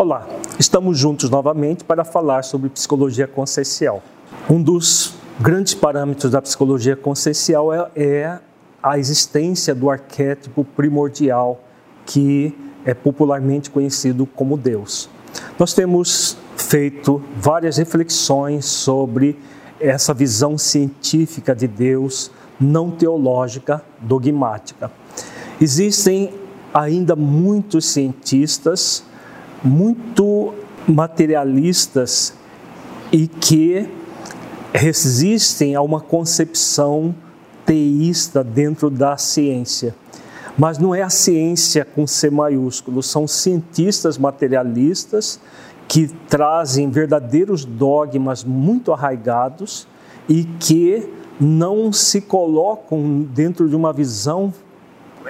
Olá, estamos juntos novamente para falar sobre psicologia consciencial. Um dos grandes parâmetros da psicologia consciencial é, é a existência do arquétipo primordial que é popularmente conhecido como Deus. Nós temos feito várias reflexões sobre essa visão científica de Deus, não teológica, dogmática. Existem ainda muitos cientistas muito materialistas e que resistem a uma concepção teísta dentro da ciência. Mas não é a ciência com C maiúsculo, são cientistas materialistas que trazem verdadeiros dogmas muito arraigados e que não se colocam dentro de uma visão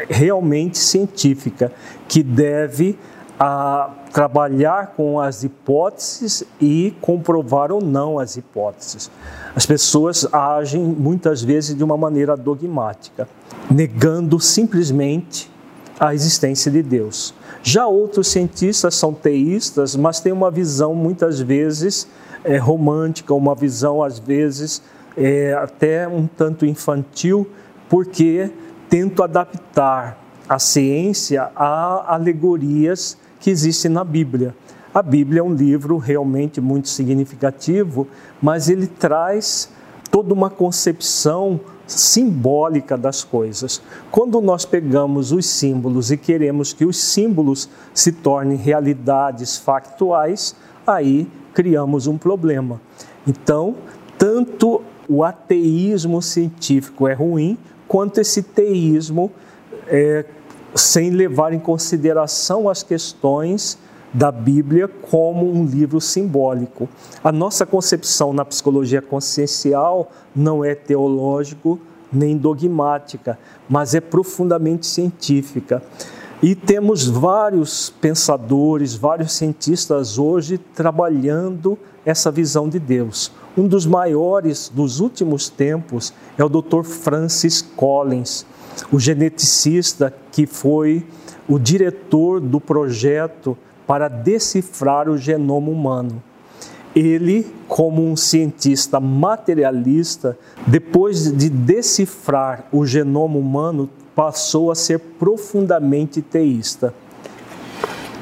realmente científica, que deve a trabalhar com as hipóteses e comprovar ou não as hipóteses. As pessoas agem muitas vezes de uma maneira dogmática, negando simplesmente a existência de Deus. Já outros cientistas são teístas, mas têm uma visão muitas vezes é, romântica, uma visão às vezes é, até um tanto infantil, porque tentam adaptar a ciência a alegorias que existe na Bíblia. A Bíblia é um livro realmente muito significativo, mas ele traz toda uma concepção simbólica das coisas. Quando nós pegamos os símbolos e queremos que os símbolos se tornem realidades factuais, aí criamos um problema. Então, tanto o ateísmo científico é ruim, quanto esse teísmo é, sem levar em consideração as questões da Bíblia como um livro simbólico. A nossa concepção na psicologia consciencial não é teológico nem dogmática, mas é profundamente científica. E temos vários pensadores, vários cientistas hoje trabalhando essa visão de Deus. Um dos maiores dos últimos tempos é o Dr. Francis Collins o geneticista que foi o diretor do projeto para decifrar o genoma humano. Ele, como um cientista materialista, depois de decifrar o genoma humano, passou a ser profundamente teísta.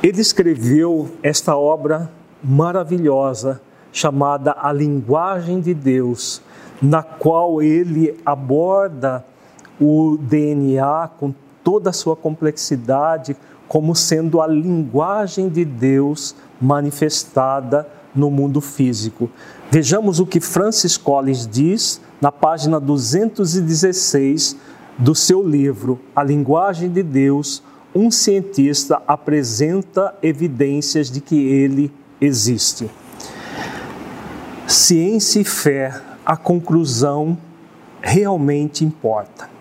Ele escreveu esta obra maravilhosa chamada A Linguagem de Deus, na qual ele aborda o DNA com toda a sua complexidade como sendo a linguagem de Deus manifestada no mundo físico. Vejamos o que Francis Collins diz na página 216 do seu livro A Linguagem de Deus. Um cientista apresenta evidências de que ele existe. Ciência e fé, a conclusão realmente importa.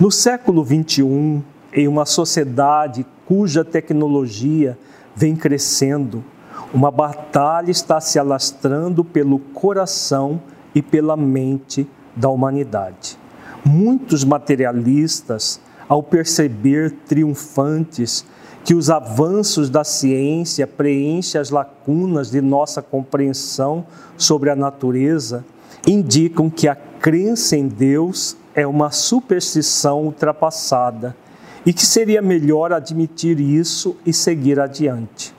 No século XXI, em uma sociedade cuja tecnologia vem crescendo, uma batalha está se alastrando pelo coração e pela mente da humanidade. Muitos materialistas, ao perceber triunfantes que os avanços da ciência preenchem as lacunas de nossa compreensão sobre a natureza, indicam que a crença em Deus é uma superstição ultrapassada e que seria melhor admitir isso e seguir adiante.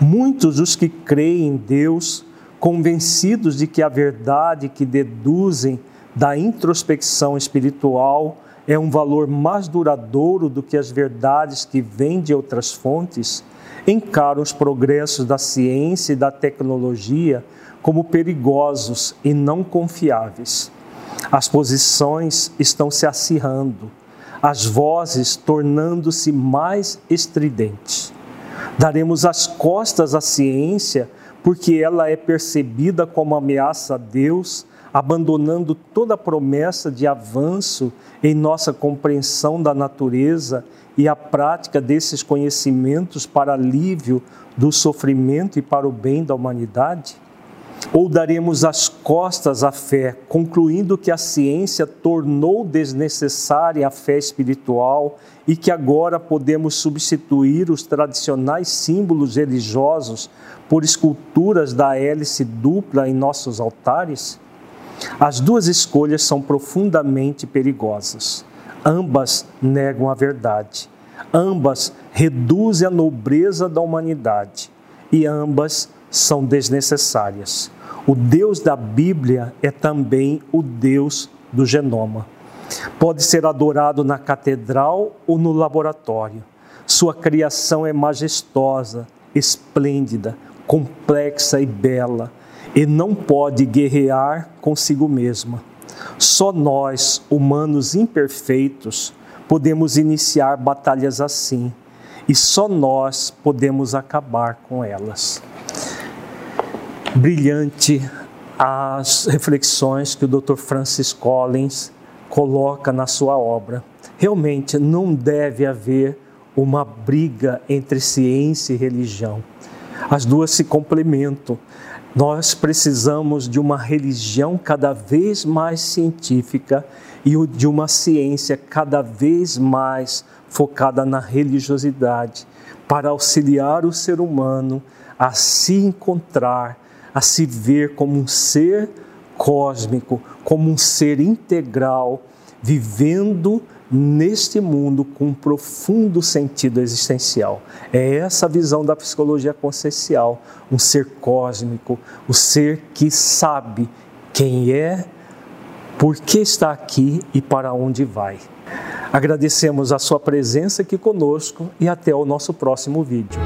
Muitos dos que creem em Deus, convencidos de que a verdade que deduzem da introspecção espiritual é um valor mais duradouro do que as verdades que vêm de outras fontes, encaram os progressos da ciência e da tecnologia como perigosos e não confiáveis. As posições estão se acirrando, as vozes tornando-se mais estridentes. Daremos as costas à ciência porque ela é percebida como ameaça a Deus, abandonando toda promessa de avanço em nossa compreensão da natureza e a prática desses conhecimentos para alívio do sofrimento e para o bem da humanidade? Ou daremos as costas à fé, concluindo que a ciência tornou desnecessária a fé espiritual e que agora podemos substituir os tradicionais símbolos religiosos por esculturas da hélice dupla em nossos altares? As duas escolhas são profundamente perigosas. Ambas negam a verdade. Ambas reduzem a nobreza da humanidade. E ambas são desnecessárias. O Deus da Bíblia é também o Deus do genoma. Pode ser adorado na catedral ou no laboratório. Sua criação é majestosa, esplêndida, complexa e bela, e não pode guerrear consigo mesma. Só nós, humanos imperfeitos, podemos iniciar batalhas assim, e só nós podemos acabar com elas brilhante as reflexões que o Dr. Francis Collins coloca na sua obra. Realmente não deve haver uma briga entre ciência e religião. As duas se complementam. Nós precisamos de uma religião cada vez mais científica e de uma ciência cada vez mais focada na religiosidade, para auxiliar o ser humano a se encontrar a se ver como um ser cósmico, como um ser integral, vivendo neste mundo com um profundo sentido existencial. É essa a visão da psicologia consciencial, um ser cósmico, o ser que sabe quem é, por que está aqui e para onde vai. Agradecemos a sua presença aqui conosco e até o nosso próximo vídeo.